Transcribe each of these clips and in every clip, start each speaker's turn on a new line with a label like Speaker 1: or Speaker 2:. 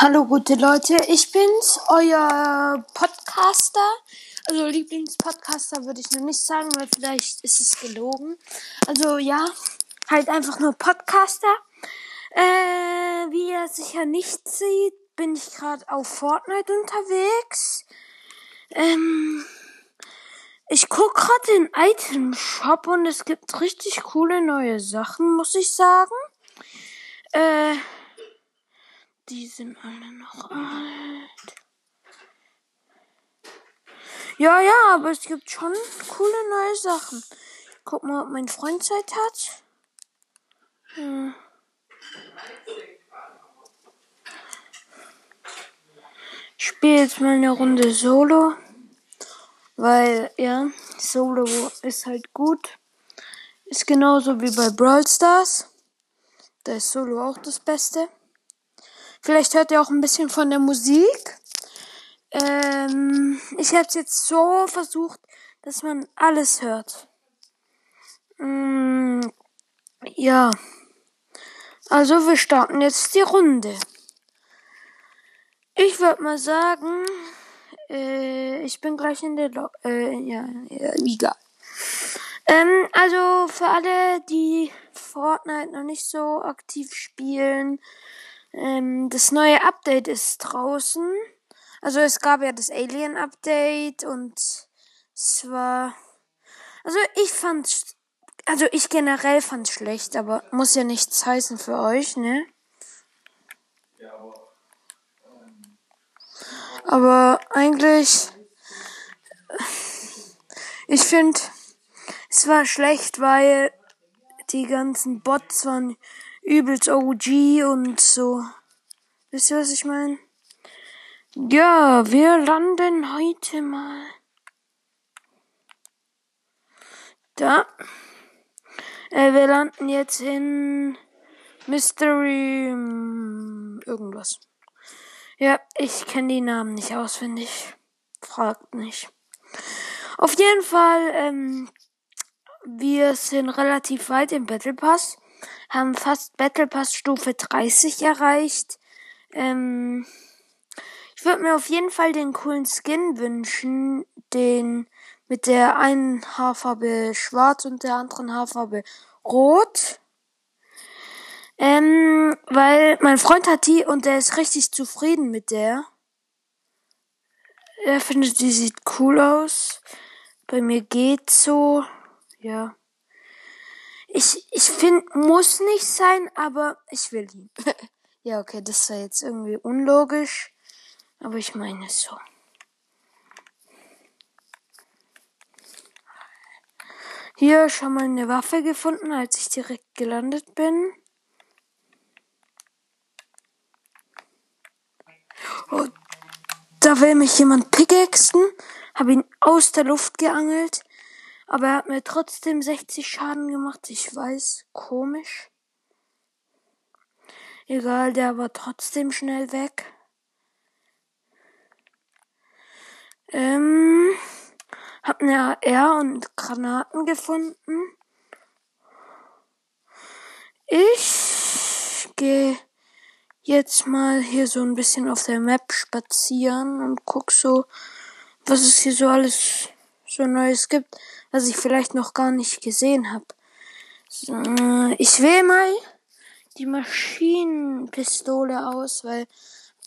Speaker 1: Hallo gute Leute, ich bin's, euer Podcaster. Also Lieblingspodcaster würde ich noch nicht sagen, weil vielleicht ist es gelogen. Also ja, halt einfach nur Podcaster. Äh, wie ihr sicher nicht sieht, bin ich gerade auf Fortnite unterwegs. Ähm, ich guck gerade den Item Shop und es gibt richtig coole neue Sachen, muss ich sagen. Äh, die sind alle noch alt. Ja, ja, aber es gibt schon coole neue Sachen. Guck mal, ob mein Freund Zeit hat. Hm. Ich spiele jetzt mal eine Runde Solo. Weil, ja, Solo ist halt gut. Ist genauso wie bei Brawl Stars. Da ist Solo auch das Beste. Vielleicht hört ihr auch ein bisschen von der Musik. Ähm, ich habe es jetzt so versucht, dass man alles hört. Mm, ja. Also wir starten jetzt die Runde. Ich würde mal sagen, äh, ich bin gleich in der Lo äh, ja, ja, egal. Ähm, also für alle, die Fortnite noch nicht so aktiv spielen, ähm, das neue Update ist draußen. Also es gab ja das Alien Update und es war. Also ich fand's. Also ich generell fand's schlecht, aber muss ja nichts heißen für euch, ne? Ja, aber. Ähm, aber eigentlich. Ich finde, es war schlecht, weil die ganzen Bots waren übelst OG und so. Wisst ihr, was ich meine? Ja, wir landen heute mal. Da. Äh, wir landen jetzt in Mystery hm, irgendwas. Ja, ich kenne die Namen nicht auswendig. Fragt nicht. Auf jeden Fall, ähm, wir sind relativ weit im Battle Pass haben fast Battle Pass Stufe 30 erreicht. Ähm, ich würde mir auf jeden Fall den coolen Skin wünschen, den mit der einen Haarfarbe schwarz und der anderen Haarfarbe rot. Ähm, weil mein Freund hat die und der ist richtig zufrieden mit der. Er findet, die sieht cool aus. Bei mir geht's so. Ja. Ich, ich finde, muss nicht sein, aber ich will ihn. ja, okay, das war jetzt irgendwie unlogisch. Aber ich meine es so. Hier schon mal eine Waffe gefunden, als ich direkt gelandet bin. Oh, da will mich jemand pickaxen. Habe ihn aus der Luft geangelt. Aber er hat mir trotzdem 60 Schaden gemacht. Ich weiß, komisch. Egal, der war trotzdem schnell weg. Ähm, hab eine AR und Granaten gefunden. Ich gehe jetzt mal hier so ein bisschen auf der Map spazieren und guck so, was es hier so alles so Neues gibt was ich vielleicht noch gar nicht gesehen habe. So, ich wähle mal die Maschinenpistole aus, weil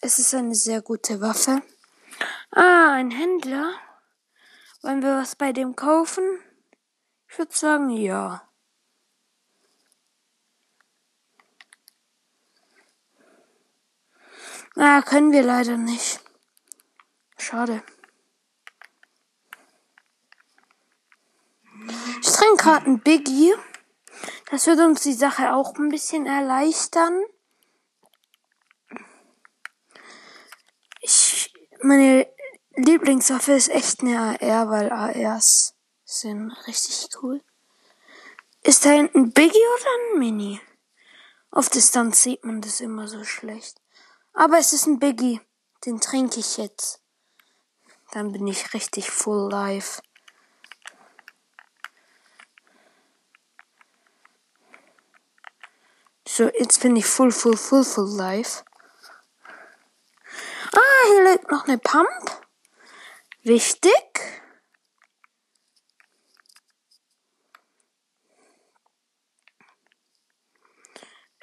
Speaker 1: es ist eine sehr gute Waffe. Ah, ein Händler. Wollen wir was bei dem kaufen? Ich würde sagen, ja. Ah, können wir leider nicht. Schade. Trinke gerade ein Biggie. Das wird uns die Sache auch ein bisschen erleichtern. Ich, meine Lieblingswaffe ist echt eine AR, weil ARs sind richtig cool. Ist da ein Biggie oder ein Mini? Auf Distanz sieht man das immer so schlecht. Aber es ist ein Biggie. Den trinke ich jetzt. Dann bin ich richtig full life. So, jetzt bin ich full, full, full, full live. liegt noch eine Pump. Wichtig.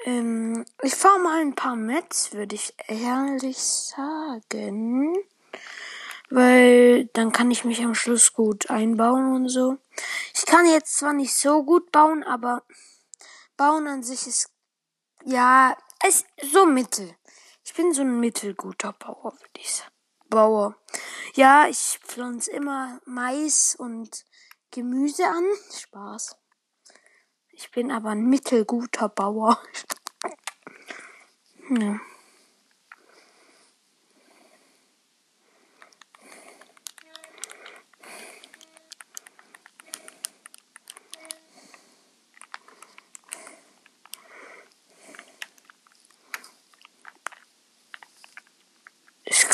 Speaker 1: Ähm, ich fahre mal ein paar Mets, würde ich ehrlich sagen. Weil dann kann ich mich am Schluss gut einbauen und so. Ich kann jetzt zwar nicht so gut bauen, aber bauen an sich ist ja ist so mittel. Ich bin so ein mittelguter Bauer, würde ich sagen. Bauer. Ja, ich pflanze immer Mais und Gemüse an. Spaß. Ich bin aber ein mittelguter Bauer. ja.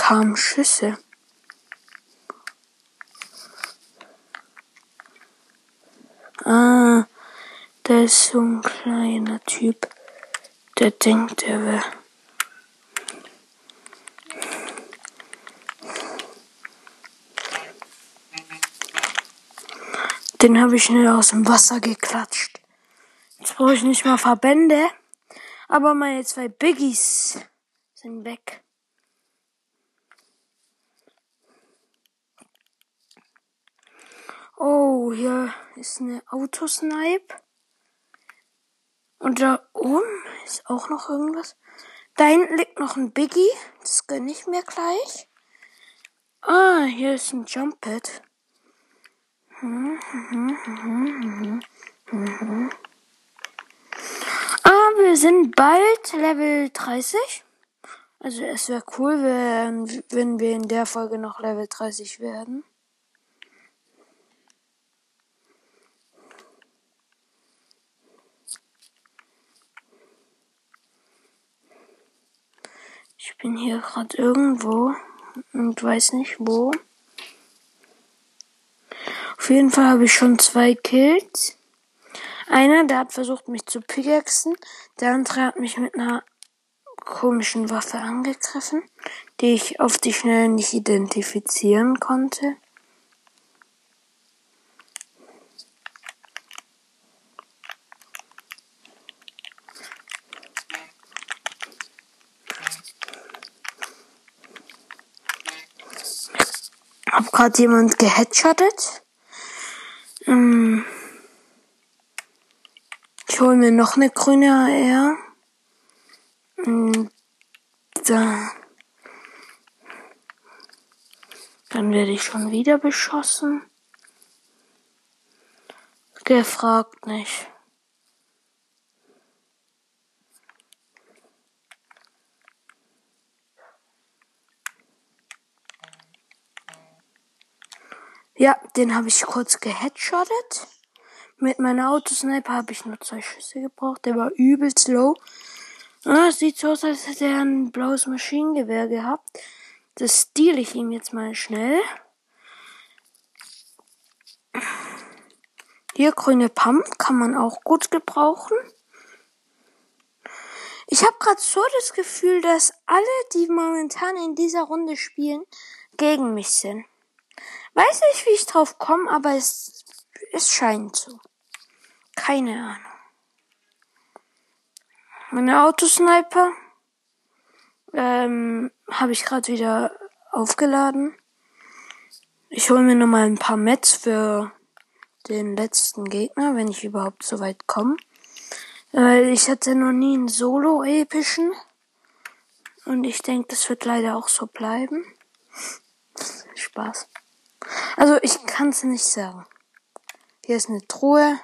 Speaker 1: Kamen Schüsse. Ah, da ist so ein kleiner Typ, der denkt, er wäre. Den habe ich schnell aus dem Wasser geklatscht. Jetzt brauche ich nicht mal Verbände, aber meine zwei Biggies sind weg. Oh, hier ist eine Autosnipe. Und da oben ist auch noch irgendwas. Da hinten liegt noch ein Biggie. Das gönne ich mir gleich. Ah, hier ist ein Jump Pad. Ah, wir sind bald Level 30. Also es wäre cool, wenn, wenn wir in der Folge noch Level 30 werden. Bin hier gerade irgendwo und weiß nicht wo. Auf jeden Fall habe ich schon zwei Kills. Einer, der hat versucht, mich zu pickaxen. Der andere hat mich mit einer komischen Waffe angegriffen, die ich auf die Schnelle nicht identifizieren konnte. Gerade jemand geheadshottet. Ähm ich hole mir noch eine grüne AR. Und da. Dann werde ich schon wieder beschossen. Gefragt nicht. Ja, den habe ich kurz geheadshottet. Mit meiner Autosniper habe ich nur zwei Schüsse gebraucht. Der war übelst low. Ah, sieht so aus, als hätte er ein blaues Maschinengewehr gehabt. Das stehle ich ihm jetzt mal schnell. Hier grüne Pump kann man auch gut gebrauchen. Ich habe gerade so das Gefühl, dass alle, die momentan in dieser Runde spielen, gegen mich sind. Weiß nicht, wie ich drauf komme, aber es, es scheint so. Keine Ahnung. Meine Autosniper ähm, habe ich gerade wieder aufgeladen. Ich hole mir nochmal ein paar Mets für den letzten Gegner, wenn ich überhaupt so weit komme. Weil ich hatte noch nie einen Solo-epischen. Und ich denke, das wird leider auch so bleiben. Spaß. Also ich kann es nicht sagen. Hier ist eine Truhe.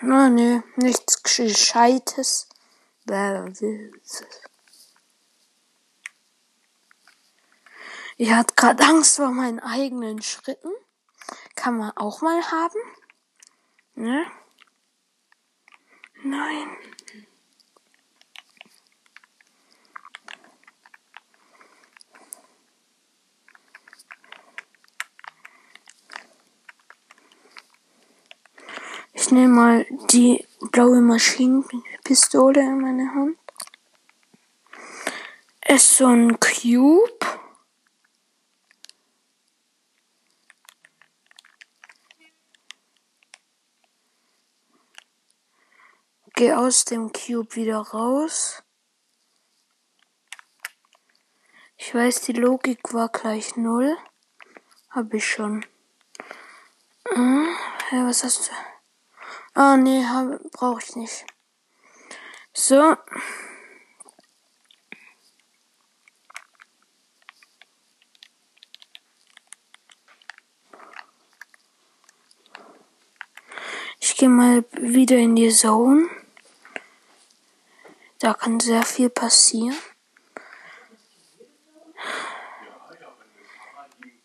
Speaker 1: Na, oh, nee, nichts Gescheites. Ich hatte gerade Angst vor meinen eigenen Schritten. Kann man auch mal haben. Ne? Nein. Ich nehme mal die blaue Maschinenpistole. Pistole in meine Hand. Ist so ein Cube. Geh aus dem Cube wieder raus. Ich weiß, die Logik war gleich null. Hab ich schon. Hm, ja, was hast du? Ah, nee, brauche ich nicht. So. Ich gehe mal wieder in die Zone. Da kann sehr viel passieren.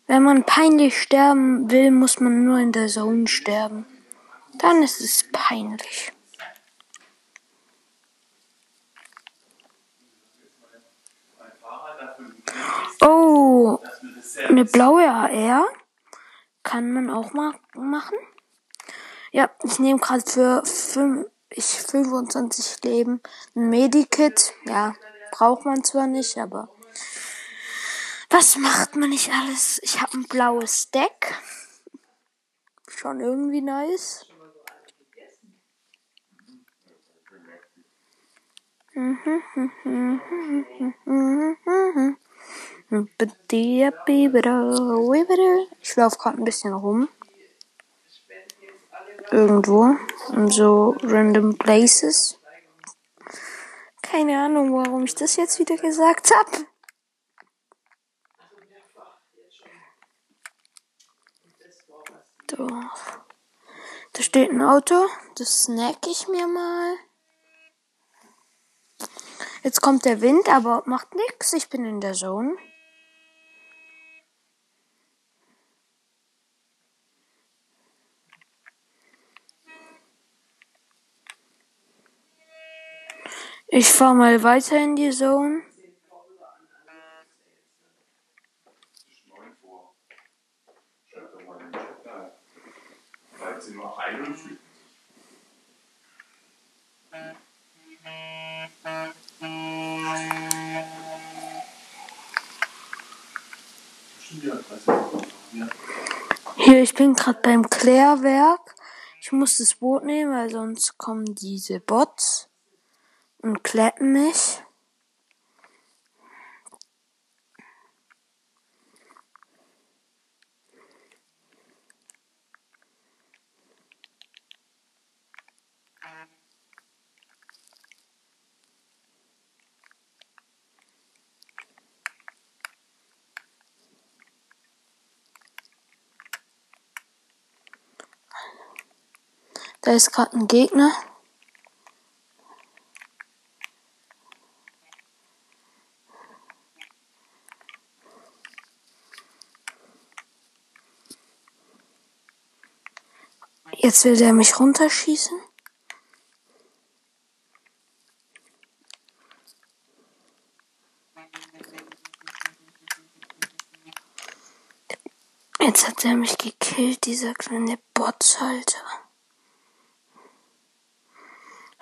Speaker 1: Wenn man peinlich sterben will, muss man nur in der Zone sterben. Dann ist es peinlich. Oh, eine blaue AR kann man auch mal machen. Ja, ich nehme gerade für 5, ich 25 Leben ein Medikit. Ja, braucht man zwar nicht, aber was macht man nicht alles? Ich habe ein blaues Deck. Schon irgendwie nice. Ich laufe gerade ein bisschen rum irgendwo in so random places. Keine Ahnung, warum ich das jetzt wieder gesagt habe. So. Da steht ein Auto, das snack ich mir mal. Jetzt kommt der Wind, aber macht nichts. Ich bin in der Zone. Ich fahr mal weiter in die Zone. Ich bin gerade beim Klärwerk. Ich muss das Boot nehmen, weil sonst kommen diese Bots und kletten mich. Da ist gerade ein Gegner. Jetzt will der mich runterschießen. Jetzt hat er mich gekillt, dieser kleine Botshalter.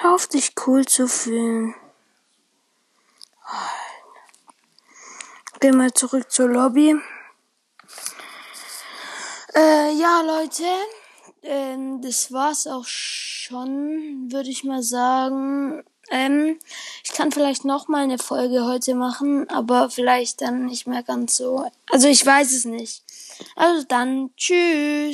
Speaker 1: Auf, dich cool zu fühlen. Geh mal zurück zur Lobby. Äh, ja, Leute ähm, das war's auch schon, würde ich mal sagen. Ähm, ich kann vielleicht noch mal eine Folge heute machen, aber vielleicht dann nicht mehr ganz so. Also ich weiß es nicht. Also dann, tschüss.